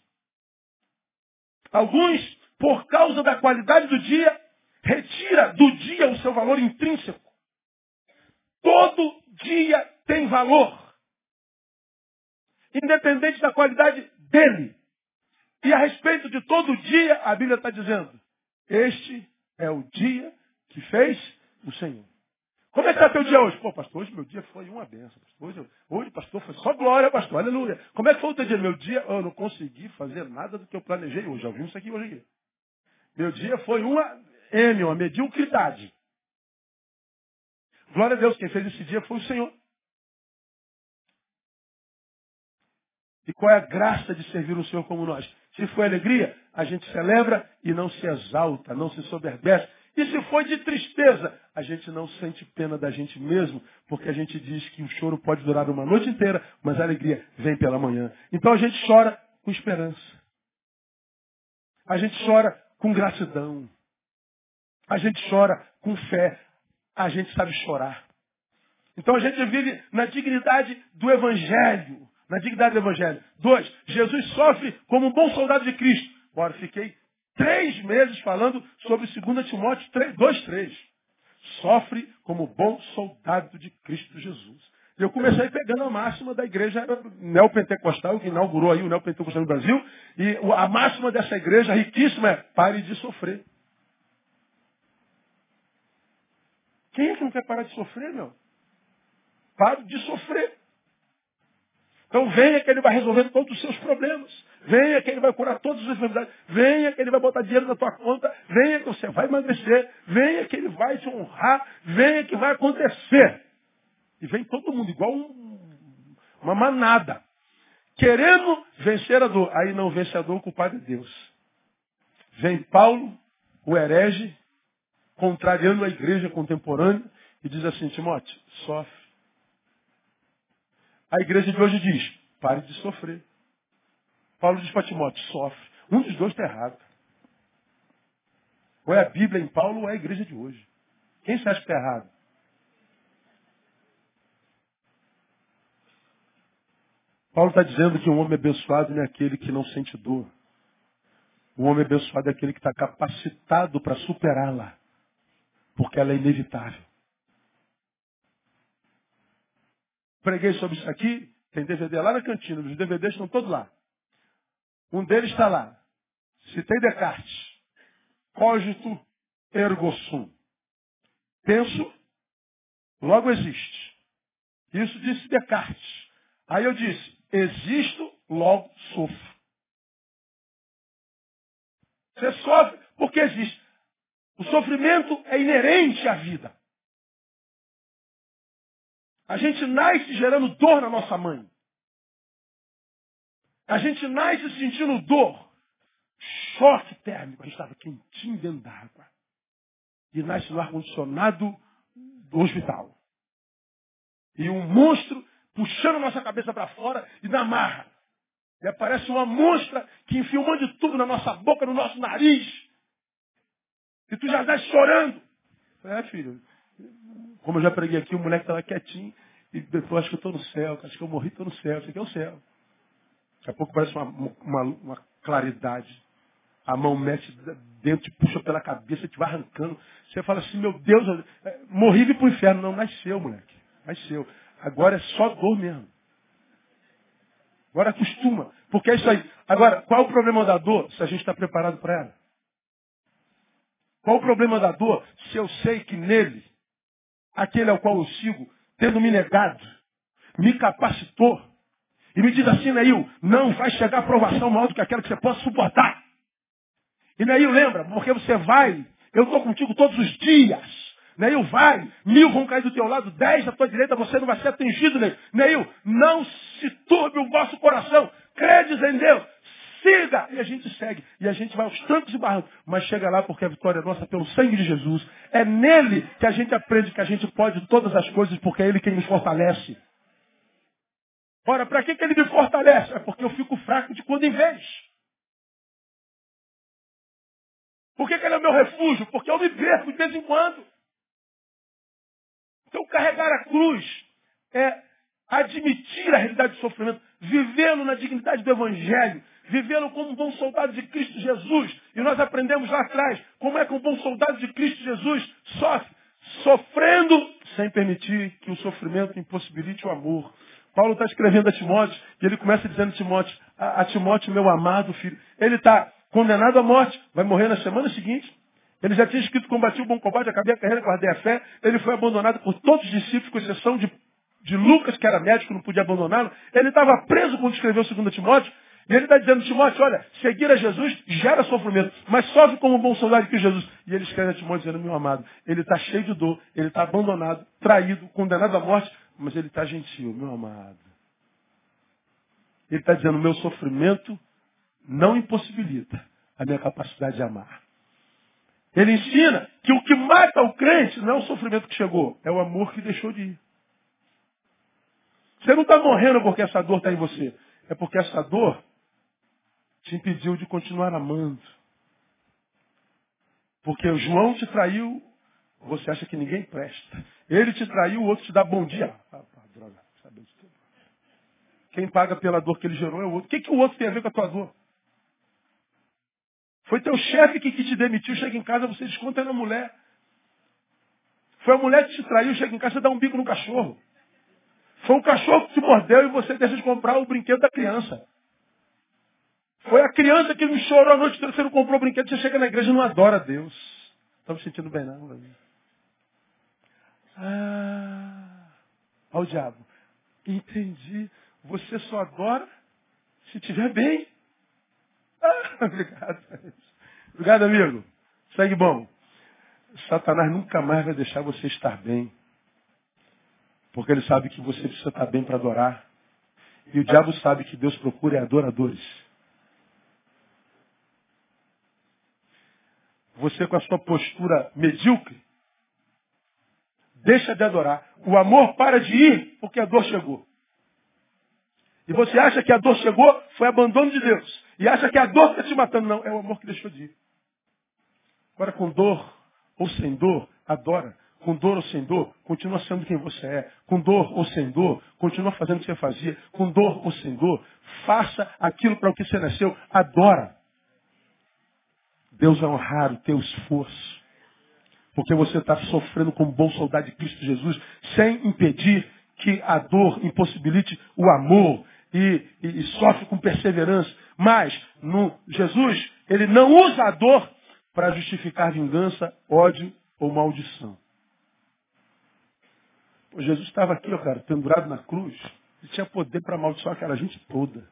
Alguns, por causa da qualidade do dia, retira do dia o seu valor intrínseco. Todo dia tem valor. Independente da qualidade dele. E a respeito de todo dia, a Bíblia está dizendo, este é o dia que fez o Senhor. Como é que está teu dia hoje? Pô, pastor, hoje meu dia foi uma benção. Hoje, hoje, pastor, foi só glória, pastor. Aleluia. Como é que foi o teu dia? Meu dia, eu não consegui fazer nada do que eu planejei hoje. Já ouvimos isso aqui hoje. Aqui. Meu dia foi uma M, uma mediocridade. Glória a Deus, quem fez esse dia foi o Senhor. E qual é a graça de servir o Senhor como nós? Se foi alegria, a gente celebra e não se exalta, não se soberbece. E se foi de tristeza, a gente não sente pena da gente mesmo, porque a gente diz que o choro pode durar uma noite inteira, mas a alegria vem pela manhã. Então a gente chora com esperança. A gente chora com gratidão. A gente chora com fé. A gente sabe chorar. Então a gente vive na dignidade do Evangelho. Na dignidade do Evangelho. Dois, Jesus sofre como um bom soldado de Cristo. Bora, fiquei três meses falando sobre 2 Timóteo 3, 2, 3. Sofre como bom soldado de Cristo Jesus. Eu comecei pegando a máxima da igreja neopentecostal, que inaugurou aí o neopentecostal no Brasil, e a máxima dessa igreja riquíssima é pare de sofrer. Quem é que não quer parar de sofrer, meu? Pare de sofrer. Então venha que ele vai resolver todos os seus problemas. Venha que ele vai curar todas as enfermidades. Venha que ele vai botar dinheiro na tua conta. Venha que você vai emagrecer. Venha que ele vai te honrar. Venha que vai acontecer. E vem todo mundo igual um, uma manada. Querendo vencer a dor. Aí não vence a dor, o culpado é Deus. Vem Paulo, o herege, contrariando a igreja contemporânea, e diz assim, Timóteo, sofre. A igreja de hoje diz, pare de sofrer. Paulo diz para Timóteo, sofre. Um dos dois está errado. Ou é a Bíblia em Paulo ou é a igreja de hoje. Quem você acha que está errado? Paulo está dizendo que um homem abençoado não é aquele que não sente dor. Um homem abençoado é aquele que está capacitado para superá-la. Porque ela é inevitável. Preguei sobre isso aqui, tem DVD lá na cantina, os DVDs estão todos lá. Um deles está lá. Citei Descartes. Cogito ergo sum. Penso, logo existe. Isso disse Descartes. Aí eu disse, existo, logo sofro. Você sofre porque existe. O sofrimento é inerente à vida. A gente nasce gerando dor na nossa mãe. A gente nasce sentindo dor. Choque térmico. A gente estava quentinho dentro d'água. E nasce no ar-condicionado do hospital. E um monstro puxando nossa cabeça para fora e na marra. E aparece uma monstra que enfia de tudo na nossa boca, no nosso nariz. E tu já estás chorando. É, filho. Como eu já preguei aqui, o moleque estava quietinho. E depois acho que eu estou no céu. Acho que eu morri, estou no céu. Isso aqui é o céu. Daqui a pouco parece uma, uma, uma claridade. A mão mete dentro, te puxa pela cabeça, te vai arrancando. Você fala assim, meu Deus, é, morri e vim para o inferno. Não, nasceu, moleque. Nasceu. Agora é só dor mesmo. Agora acostuma. Porque é isso aí. Agora, qual é o problema da dor se a gente está preparado para ela? Qual o problema da dor se eu sei que nele, aquele ao qual eu sigo, tendo me negado, me capacitou e me diz assim, Neil, não vai chegar a aprovação maior do que aquela que você possa suportar. E Neil, lembra, porque você vai, eu estou contigo todos os dias. Neil, vai. Mil vão cair do teu lado, dez da tua direita, você não vai ser atingido, Neil. Neil, não se turbe o vosso coração. Credes em Deus. Siga. E a gente segue. E a gente vai aos trancos e barrancos. Mas chega lá porque a vitória é nossa pelo sangue de Jesus. É nele que a gente aprende que a gente pode todas as coisas, porque é ele quem nos fortalece. Ora, para que, que ele me fortalece? É porque eu fico fraco de quando em vez. Por que, que ele é meu refúgio? Porque eu me perco de vez em quando. Então, carregar a cruz é admitir a realidade do sofrimento, vivê-lo na dignidade do Evangelho, vivê-lo como um bom soldado de Cristo Jesus. E nós aprendemos lá atrás como é que um bom soldado de Cristo Jesus sofre, sofrendo sem permitir que o sofrimento impossibilite o amor. Paulo está escrevendo a Timóteo e ele começa dizendo a Timóteo, a, a Timóteo, meu amado filho, ele está condenado à morte, vai morrer na semana seguinte. Ele já tinha escrito, combati o bom combate, acabei a carreira, guardei a fé. Ele foi abandonado por todos os discípulos, com exceção de, de Lucas, que era médico, não podia abandoná-lo. Ele estava preso quando escreveu o 2 Timóteo. E ele está dizendo, Timóteo, olha, seguir a Jesus gera sofrimento, mas sofre como um bom soldado de Jesus. E ele escreve a Timóteo dizendo, meu amado, ele está cheio de dor, ele está abandonado, traído, condenado à morte, mas ele está gentil, meu amado. Ele está dizendo, meu sofrimento não impossibilita a minha capacidade de amar. Ele ensina que o que mata o crente não é o sofrimento que chegou, é o amor que deixou de ir. Você não está morrendo porque essa dor está em você. É porque essa dor te impediu de continuar amando. Porque o João te traiu, você acha que ninguém presta. Ele te traiu, o outro te dá bom dia. Ah, droga, sabe. Quem paga pela dor que ele gerou é o outro. O que, que o outro tem a ver com a tua dor? Foi teu chefe que, que te demitiu, chega em casa, você desconta na mulher. Foi a mulher que te traiu, chega em casa, você dá um bico no cachorro. Foi o cachorro que te mordeu e você deixa de comprar o brinquedo da criança. Foi a criança que me chorou a noite toda, você não comprou o brinquedo, você chega na igreja e não adora a Deus. Estava me sentindo bem, não? Ah, ao diabo. Entendi. Você só adora se estiver bem. Ah, obrigado. Obrigado, amigo. Segue bom. Satanás nunca mais vai deixar você estar bem. Porque ele sabe que você precisa estar bem para adorar. E o diabo sabe que Deus procura adoradores. Você com a sua postura medíocre, deixa de adorar. O amor para de ir porque a dor chegou. E você acha que a dor chegou, foi abandono de Deus. E acha que a dor está te matando. Não, é o amor que deixou de ir. Agora, com dor ou sem dor, adora. Com dor ou sem dor, continua sendo quem você é. Com dor ou sem dor, continua fazendo o que você fazia. Com dor ou sem dor, faça aquilo para o que você nasceu. Adora. Deus vai honrar o teu esforço. Porque você está sofrendo como bom soldado de Cristo Jesus, sem impedir que a dor impossibilite o amor e, e, e sofre com perseverança. Mas, no Jesus, ele não usa a dor para justificar vingança, ódio ou maldição. Pô, Jesus estava aqui, ó, cara, pendurado na cruz. Ele tinha poder para amaldiçoar aquela gente toda.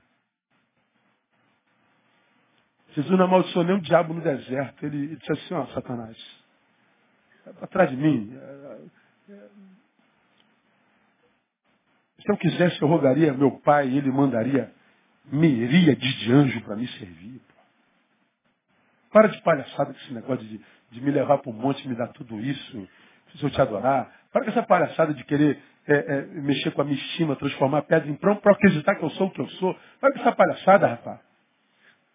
Jesus não amaldiçoou nem o diabo no deserto. Ele, ele disse assim, ó, Satanás, atrás de mim. Se eu quisesse, eu rogaria meu pai e ele mandaria miríades de anjo para me servir. Pô. Para de palhaçada com esse negócio de, de me levar para o monte e me dar tudo isso, se eu te adorar. Para com essa palhaçada de querer é, é, mexer com a minha estima, transformar a pedra em pronto para acreditar que eu sou o que eu sou. Para com essa palhaçada, rapaz.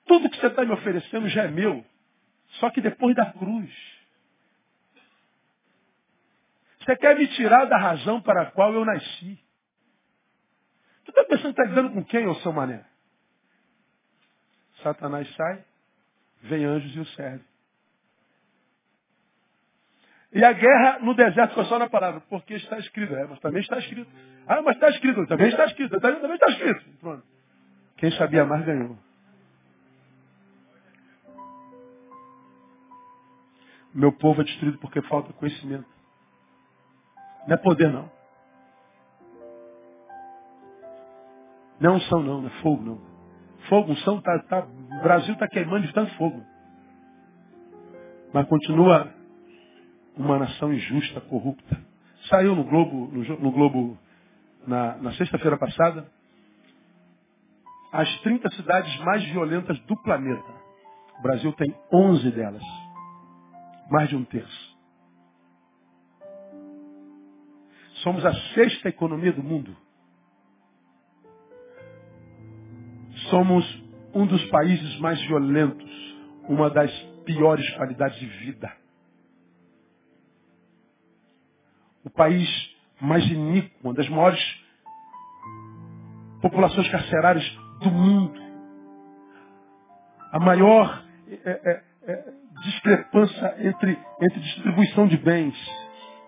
Tudo que você está me oferecendo já é meu. Só que depois da cruz. Você quer me tirar da razão para a qual eu nasci. Tu está pensando que está lidando com quem, ô seu mané? Satanás sai, vem anjos e o serve. E a guerra no deserto foi só na palavra, porque está escrito. É, mas também está escrito. Ah, mas está escrito, também está escrito, também está escrito. Pronto. Quem sabia mais ganhou. Meu povo é destruído porque falta conhecimento. Não é poder, não. Não são, não. Não é fogo, não. Fogo, são, tá, tá, o Brasil está queimando de tanto fogo. Mas continua uma nação injusta, corrupta. Saiu no Globo, no, no Globo na, na sexta-feira passada, as 30 cidades mais violentas do planeta. O Brasil tem 11 delas. Mais de um terço. Somos a sexta economia do mundo. Somos um dos países mais violentos, uma das piores qualidades de vida. O país mais iníquo, uma das maiores populações carcerárias do mundo. A maior é, é, é, discrepância entre, entre distribuição de bens.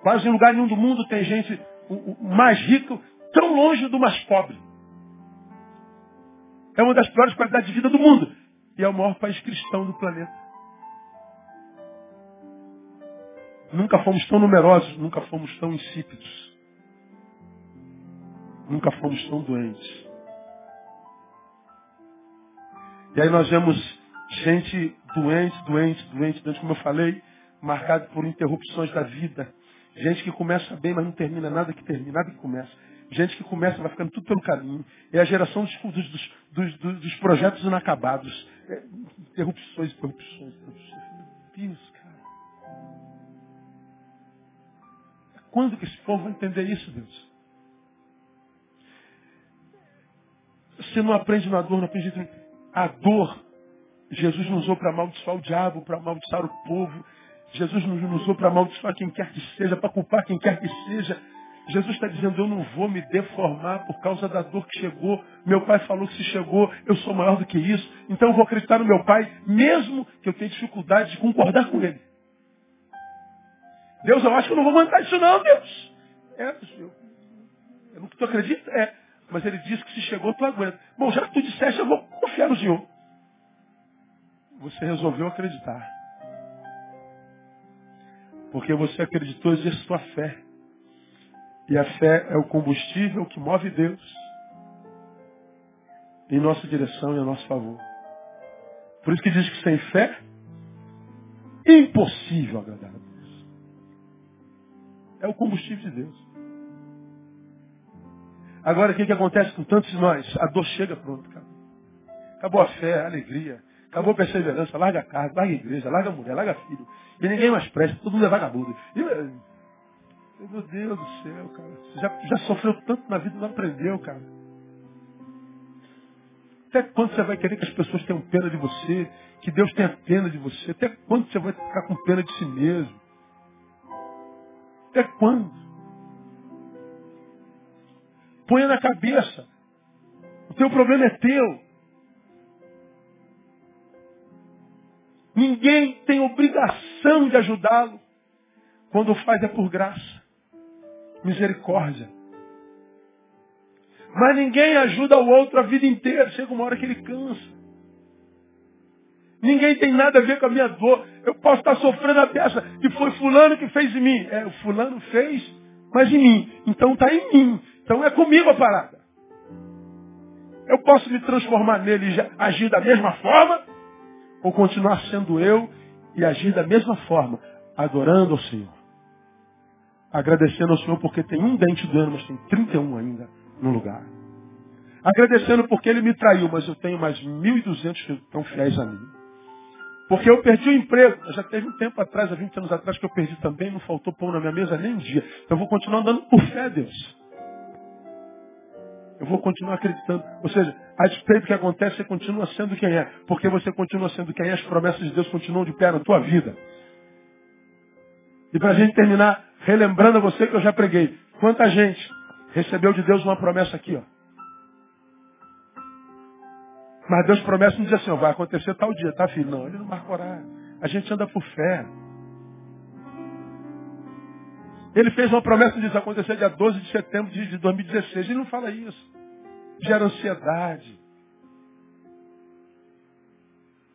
Quase em lugar nenhum do mundo tem gente mais rico tão longe do mais pobre. É uma das piores qualidades de vida do mundo. E é o maior país cristão do planeta. Nunca fomos tão numerosos, nunca fomos tão insípidos. Nunca fomos tão doentes. E aí nós vemos gente doente, doente, doente, doente, como eu falei, marcado por interrupções da vida. Gente que começa bem, mas não termina nada que termina, nada que começa. Gente que começa, vai ficando tudo pelo caminho. É a geração dos, dos, dos, dos projetos inacabados. É, interrupções, interrupções, interrupções. Meu Deus, cara. Quando que esse povo vai entender isso, Deus? Você não aprende na dor, não aprende. A dor, Jesus não usou para amaldiçoar o diabo, para amaldiçoar o povo. Jesus não usou para amaldiçoar quem quer que seja, para culpar quem quer que seja. Jesus está dizendo, eu não vou me deformar por causa da dor que chegou. Meu pai falou que se chegou, eu sou maior do que isso. Então eu vou acreditar no meu pai, mesmo que eu tenha dificuldade de concordar com ele. Deus, eu acho que eu não vou mandar isso não, Deus. É, eu, eu não tu acredita? É. Mas ele disse que se chegou, tu aguenta. Bom, já que tu disseste, eu vou confiar no Senhor. Você resolveu acreditar. Porque você acreditou e exercitou a fé. E a fé é o combustível que move Deus. em nossa direção e a nosso favor. Por isso que diz que sem fé, impossível agradar a Deus. É o combustível de Deus. Agora, o que, que acontece com tantos de nós? A dor chega pronto, cara. Acabou a fé, a alegria. Acabou a perseverança. Larga a casa, larga a igreja, larga a mulher, larga filho. E ninguém mais presta, todo mundo é vagabundo. E, meu Deus do céu, cara. Você já, já sofreu tanto na vida e não aprendeu, cara. Até quando você vai querer que as pessoas tenham pena de você? Que Deus tenha pena de você? Até quando você vai ficar com pena de si mesmo? Até quando? Ponha na cabeça. O teu problema é teu. Ninguém tem obrigação de ajudá-lo. Quando faz é por graça. Misericórdia. Mas ninguém ajuda o outro a vida inteira. Chega uma hora que ele cansa. Ninguém tem nada a ver com a minha dor. Eu posso estar sofrendo a peça e foi fulano que fez em mim. É, o fulano fez, mas em mim. Então está em mim. Então é comigo a parada. Eu posso me transformar nele e agir da mesma forma, ou continuar sendo eu e agir da mesma forma, adorando ao Senhor. Agradecendo ao Senhor porque tem um dente do ano, mas tem 31 ainda no lugar. Agradecendo porque ele me traiu, mas eu tenho mais 1.200 que estão fiéis a mim. Porque eu perdi o emprego. Já teve um tempo atrás, há 20 anos atrás, que eu perdi também, não faltou pão na minha mesa nem um dia. Então eu vou continuar andando por fé, Deus. Eu vou continuar acreditando. Ou seja, a despeito do que acontece, você continua sendo quem é. Porque você continua sendo quem é, as promessas de Deus continuam de pé na tua vida. E para a gente terminar, relembrando a você que eu já preguei. Quanta gente recebeu de Deus uma promessa aqui, ó. Mas Deus promete não diz assim, ó, vai acontecer tal dia, tá filho? Não, ele não marca horário. A gente anda por fé. Ele fez uma promessa de acontecer dia 12 de setembro de 2016. Ele não fala isso. Gera ansiedade.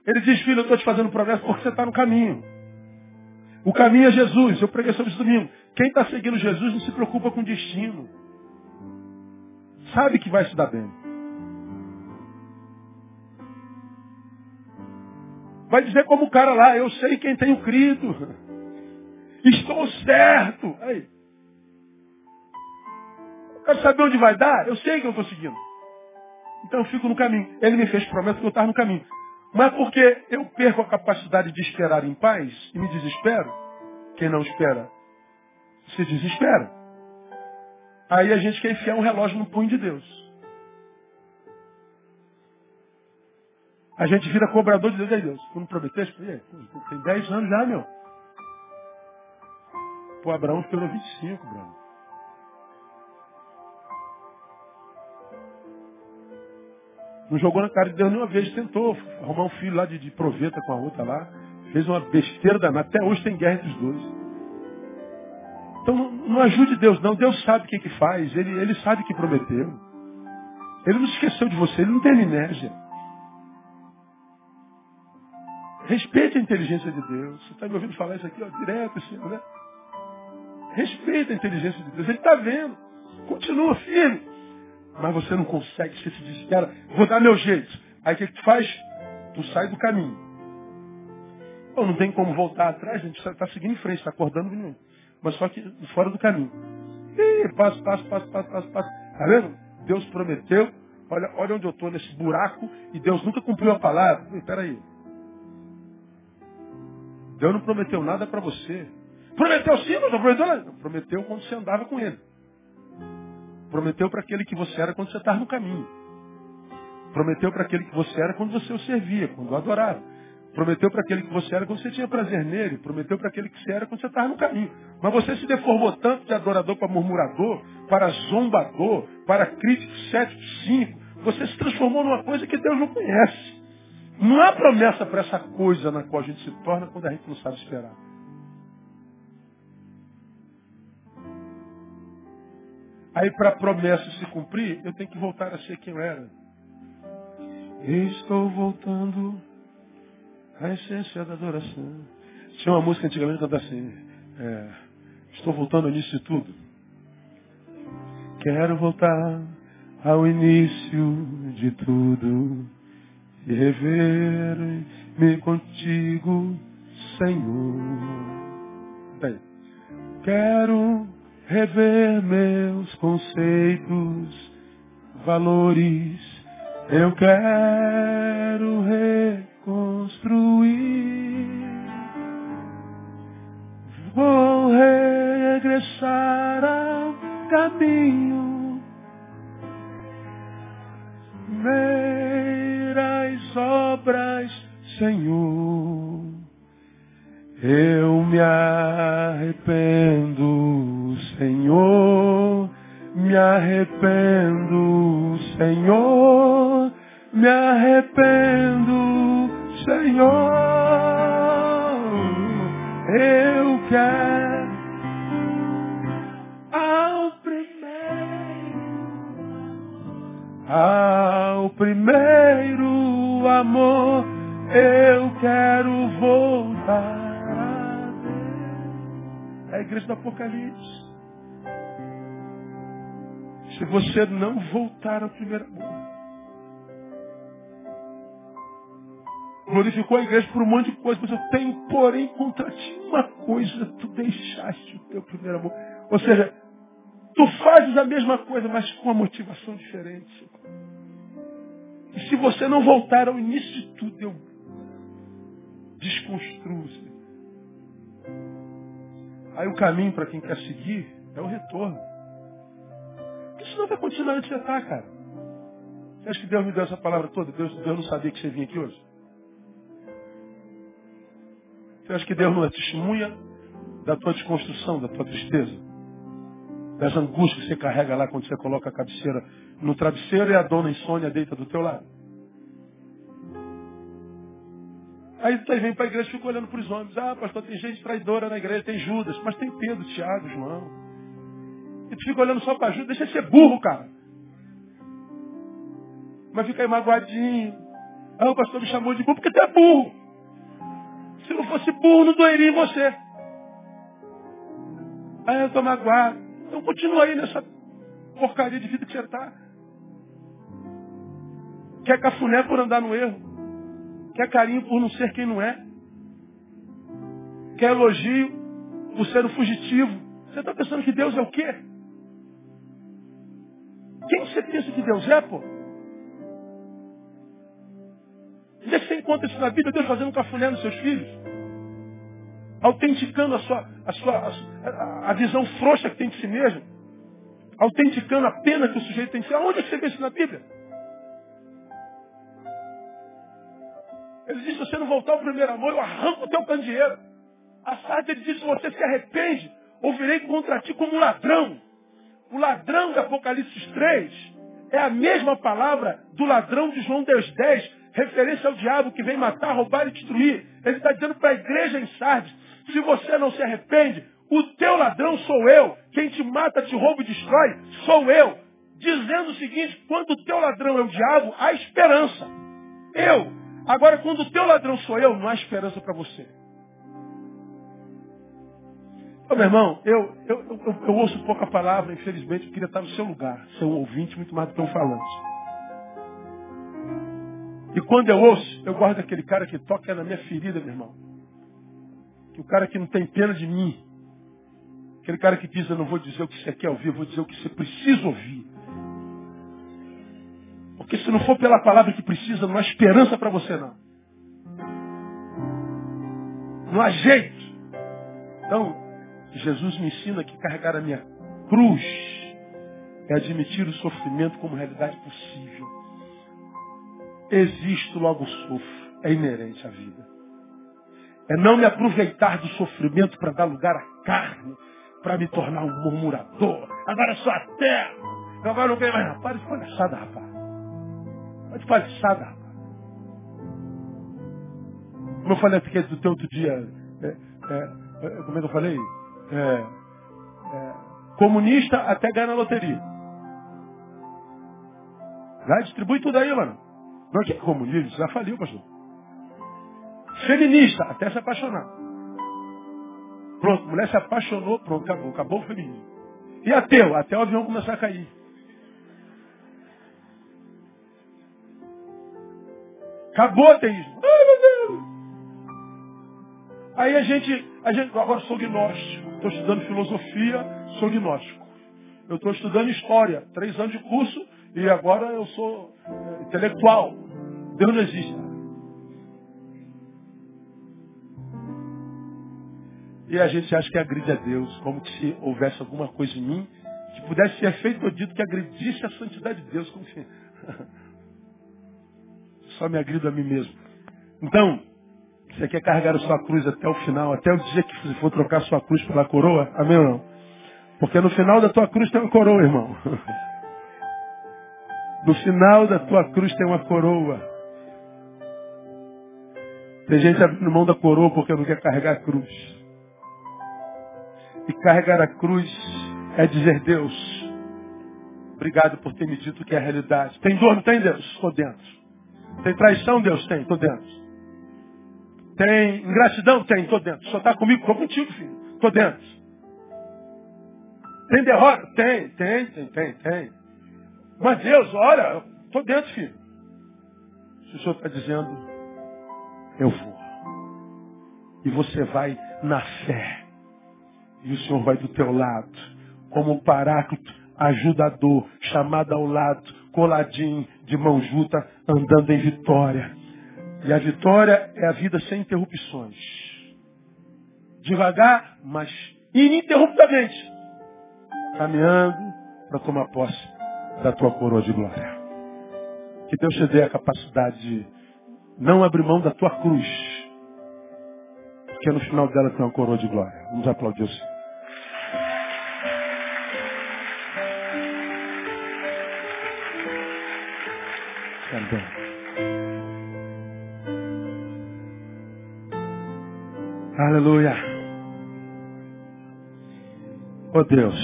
Ele diz, filho, eu estou te fazendo promessa porque você está no caminho. O caminho é Jesus. Eu preguei sobre isso domingo. Quem está seguindo Jesus não se preocupa com o destino. Sabe que vai se dar bem. Vai dizer como o cara lá, eu sei quem tenho crido. Estou certo. Aí. Eu quero saber onde vai dar. Eu sei que eu estou seguindo. Então eu fico no caminho. Ele me fez promessa que eu estava no caminho. Mas porque eu perco a capacidade de esperar em paz e me desespero, quem não espera se desespera. Aí a gente quer enfiar um relógio no punho de Deus. A gente vira cobrador de Deus. Aí Deus, tu não prometeste? Tem 10 anos já, meu. Pô, Abraão esperou 25, Bruno. Não jogou na cara de Deus nenhuma vez, tentou arrumar um filho lá de, de proveta com a outra lá. Fez uma besteira danada. Até hoje tem guerra entre os dois. Então não, ajude Deus, não. Deus sabe o que, que faz. Ele, ele sabe o que prometeu. Ele não esqueceu de você, ele não tem amnésia. Respeite a inteligência de Deus. Você está me ouvindo falar isso aqui, ó, direto, assim, né? Respeita a inteligência de Deus. Ele está vendo. Continua firme. Mas você não consegue, você se desespera. Vou dar meu jeito. Aí o que, que tu faz? Tu sai do caminho. Pô, não tem como voltar atrás, a gente está seguindo em frente, está acordando nenhum. Mas só que fora do caminho. Ih, passo, passo, passo, passo, passo, passo. Tá vendo? Deus prometeu. Olha, olha onde eu estou nesse buraco e Deus nunca cumpriu a palavra. Espera aí. Deus não prometeu nada para você. Prometeu sim, mas não prometeu nada. Prometeu quando você andava com ele. Prometeu para aquele que você era quando você estava no caminho. Prometeu para aquele que você era quando você o servia, quando o adorava. Prometeu para aquele que você era quando você tinha prazer nele. Prometeu para aquele que você era quando você estava no caminho. Mas você se deformou tanto de adorador para murmurador, para zombador, para crítico cético, cínico. Você se transformou numa coisa que Deus não conhece. Não há promessa para essa coisa na qual a gente se torna quando a gente não sabe esperar. Aí para a promessa se cumprir, eu tenho que voltar a ser quem eu era. Estou voltando à essência da adoração. Tinha uma música antigamente que cantava assim, é, estou voltando ao início de tudo. Quero voltar ao início de tudo e rever-me contigo, Senhor. Bem, quero rever meus conceitos, valores, eu quero reconstruir. Vou regressar ao caminho. Meiras obras, Senhor. Eu me arrependo, Senhor. Me arrependo, Senhor. Me arrependo, Senhor. Eu quero ao primeiro, ao primeiro amor, eu quero voltar. É a igreja do Apocalipse. Se você não voltar ao primeiro amor, glorificou a igreja por um monte de coisa, mas eu tenho, porém, contra ti uma coisa, tu deixaste o teu primeiro amor. Ou seja, tu fazes a mesma coisa, mas com uma motivação diferente. E se você não voltar ao início de tudo, eu desconstruo. -se. Aí o caminho para quem quer seguir é o retorno. Senão vai continuar onde você está, cara. Você acha que Deus me deu essa palavra toda? Deus, Deus não sabia que você vinha aqui hoje? Você acha que Deus não é testemunha da tua desconstrução, da tua tristeza? Das angústias que você carrega lá quando você coloca a cabeceira no travesseiro e a dona insônia deita do teu lado? Aí tu vem para a igreja e fica olhando para os homens. Ah, pastor, tem gente traidora na igreja, tem Judas, mas tem Pedro, Tiago, João. E tu fica olhando só para Judas, deixa ser burro, cara. Mas fica aí magoadinho. Ah, o pastor me chamou de burro porque tu é burro. Se não fosse burro, não doeria em você. Aí eu estou magoado. Então continua aí nessa porcaria de vida que você está. Quer cafuné por andar no erro. Quer carinho por não ser quem não é. Quer elogio por ser um fugitivo. Você está pensando que Deus é o quê? Quem você pensa que Deus é, pô? Onde é que você encontra isso na vida? Deus fazendo cafuné nos seus filhos? Autenticando a sua, a sua a, a visão frouxa que tem de si mesmo? Autenticando a pena que o sujeito tem de si? Aonde é que você vê isso na Bíblia? Ele diz, se você não voltar ao primeiro amor, eu arranco o teu candeeiro. A Sartre diz, se você se arrepende, ouvirei contra ti como um ladrão. O ladrão de Apocalipse 3 é a mesma palavra do ladrão de João 10, referência ao diabo que vem matar, roubar e destruir. Ele está dizendo para a igreja em Sardes, se você não se arrepende, o teu ladrão sou eu. Quem te mata, te rouba e destrói, sou eu. Dizendo o seguinte, quando o teu ladrão é o diabo, há esperança. Eu. Agora, quando o teu ladrão sou eu, não há esperança para você. Ô, meu irmão, eu, eu, eu, eu, ouço pouca palavra, infelizmente, eu queria estar no seu lugar, ser um ouvinte muito mais do que um falante. E quando eu ouço, eu guardo aquele cara que toca na minha ferida, meu irmão. O cara que não tem pena de mim. Aquele cara que diz, eu não vou dizer o que você quer ouvir, eu vou dizer o que você precisa ouvir. Porque se não for pela palavra que precisa, não há esperança para você não. Não há jeito. Então, Jesus me ensina que carregar a minha cruz é admitir o sofrimento como realidade possível. Existo, logo sofro. É inerente à vida. É não me aproveitar do sofrimento para dar lugar à carne, para me tornar um murmurador. Agora sou até. Agora não ganho mais nada. Para de palhaçada, rapaz. Para de palhaçada, rapaz. Como eu falei aqui do teu outro dia, é, é, é, como é que eu falei? é, é, comunista até ganhar na loteria. Vai, distribui tudo aí, mano. Não, que comunista? Já faliu, pastor. Feminista, até se apaixonar. Pronto, mulher se apaixonou, pronto, acabou, acabou o feminismo. E ateu, até o avião começar a cair. Acabou o ateísmo. Ai, meu Deus! Aí a gente, a gente, agora sou gnóstico. Estou estudando filosofia, sou gnóstico. Eu estou estudando história, três anos de curso, e agora eu sou é, intelectual. Deus não existe. E a gente acha que agride a Deus, como se houvesse alguma coisa em mim que pudesse ser feito ou dito que agredisse a santidade de Deus, como se só me agrido a mim mesmo. Então, você quer carregar a sua cruz até o final, até o dia que você for trocar a sua cruz pela coroa? Amém ou não? Porque no final da tua cruz tem uma coroa, irmão. No final da tua cruz tem uma coroa. Tem gente abrindo mão da coroa porque não quer carregar a cruz. E carregar a cruz é dizer, Deus, obrigado por ter me dito que é a realidade. Tem dor, não tem, Deus? Estou dentro. Tem traição, Deus? Tem, estou dentro. Tem ingratidão? Tem, estou dentro. Só está comigo? Estou contigo, filho. Estou dentro. Tem derrota? Tem, tem, tem, tem, tem. Mas Deus, olha, estou dentro, filho. Se o Senhor está dizendo, eu vou. E você vai na fé. E o Senhor vai do teu lado. Como um paráclito, ajudador, chamado ao lado, coladinho, de mão junta, andando em vitória. E a vitória é a vida sem interrupções. Devagar, mas ininterruptamente. Caminhando para tomar posse da tua coroa de glória. Que Deus te dê a capacidade de não abrir mão da tua cruz. Porque no final dela tem uma coroa de glória. Vamos aplaudir o Senhor. Também. Aleluia. Oh Deus,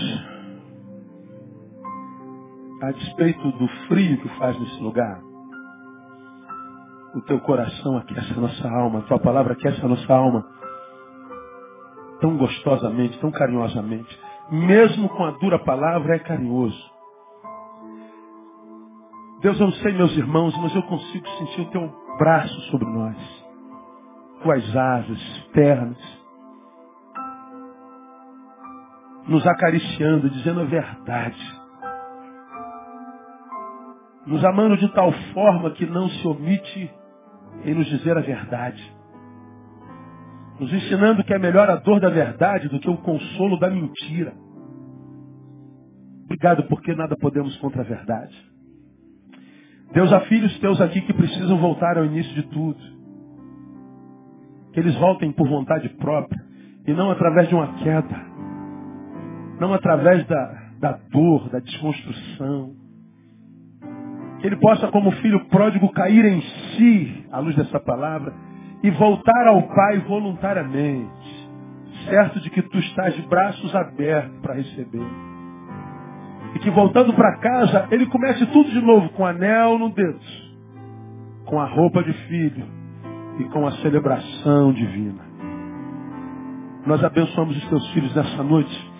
a despeito do frio que faz nesse lugar, o teu coração aquece a nossa alma, a tua palavra aquece a nossa alma tão gostosamente, tão carinhosamente. Mesmo com a dura palavra, é carinhoso. Deus, eu não sei, meus irmãos, mas eu consigo sentir o teu braço sobre nós tuas asas pernas, nos acariciando, dizendo a verdade, nos amando de tal forma que não se omite em nos dizer a verdade, nos ensinando que é melhor a dor da verdade do que o consolo da mentira. Obrigado porque nada podemos contra a verdade. Deus, há filhos teus aqui que precisam voltar ao início de tudo que eles voltem por vontade própria e não através de uma queda, não através da, da dor, da desconstrução. Que ele possa, como filho pródigo, cair em si, à luz dessa palavra, e voltar ao Pai voluntariamente, certo de que tu estás de braços abertos para receber. E que voltando para casa, ele comece tudo de novo, com anel no dedo, com a roupa de filho, e com a celebração divina. Nós abençoamos os teus filhos nessa noite,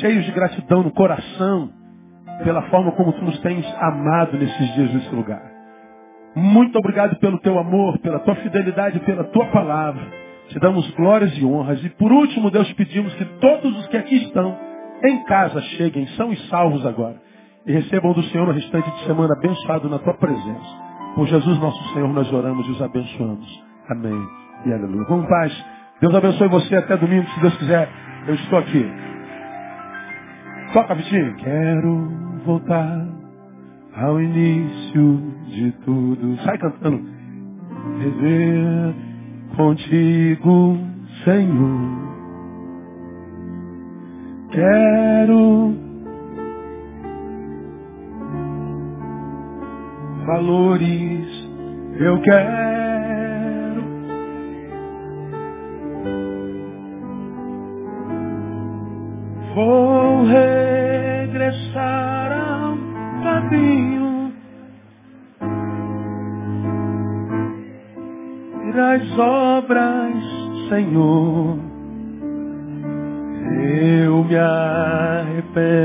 cheios de gratidão no coração, pela forma como tu nos tens amado nesses dias nesse lugar. Muito obrigado pelo teu amor, pela tua fidelidade, pela tua palavra. Te damos glórias e honras. E por último, Deus, pedimos que todos os que aqui estão, em casa, cheguem, são e salvos agora. E recebam do Senhor o restante de semana abençoado na tua presença. Por Jesus nosso Senhor, nós oramos e os abençoamos. Amém. E aleluia. Vamos paz. Deus abençoe você até domingo, se Deus quiser. Eu estou aqui. Toca, Vitinho. Quero voltar ao início de tudo. Sai cantando. Viver contigo, Senhor. Quero valores, eu quero Vou regressar ao caminho e das obras, Senhor. Eu me arrependo,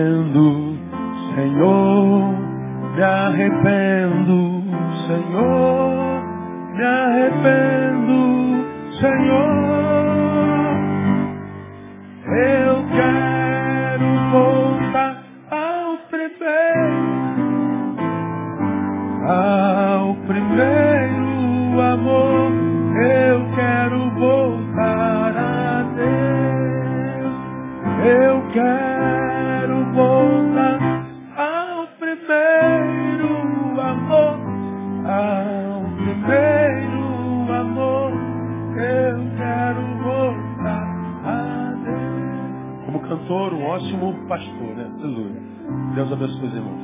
Senhor. Me arrependo, Senhor. Me arrependo, Senhor. pastor, um ótimo pastor, né? Aleluia. Deus abençoe os irmãos.